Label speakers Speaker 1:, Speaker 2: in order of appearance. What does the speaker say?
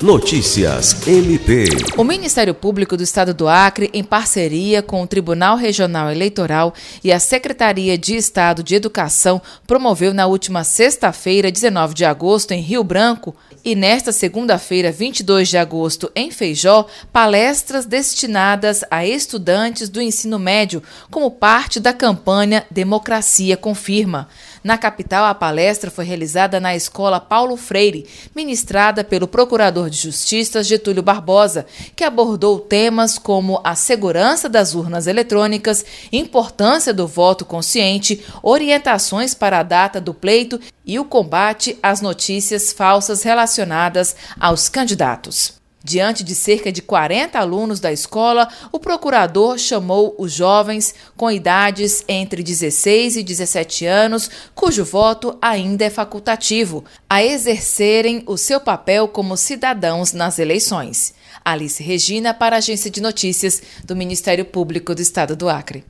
Speaker 1: Notícias MP.
Speaker 2: O Ministério Público do Estado do Acre, em parceria com o Tribunal Regional Eleitoral e a Secretaria de Estado de Educação, promoveu na última sexta-feira, 19 de agosto, em Rio Branco, e nesta segunda-feira, 22 de agosto, em Feijó, palestras destinadas a estudantes do ensino médio, como parte da campanha Democracia Confirma. Na capital, a palestra foi realizada na Escola Paulo Freire, ministrada pelo Procurador de Justiça Getúlio Barbosa, que abordou temas como a segurança das urnas eletrônicas, importância do voto consciente, orientações para a data do pleito e o combate às notícias falsas relacionadas aos candidatos. Diante de cerca de 40 alunos da escola, o procurador chamou os jovens com idades entre 16 e 17 anos, cujo voto ainda é facultativo, a exercerem o seu papel como cidadãos nas eleições. Alice Regina, para a Agência de Notícias do Ministério Público do Estado do Acre.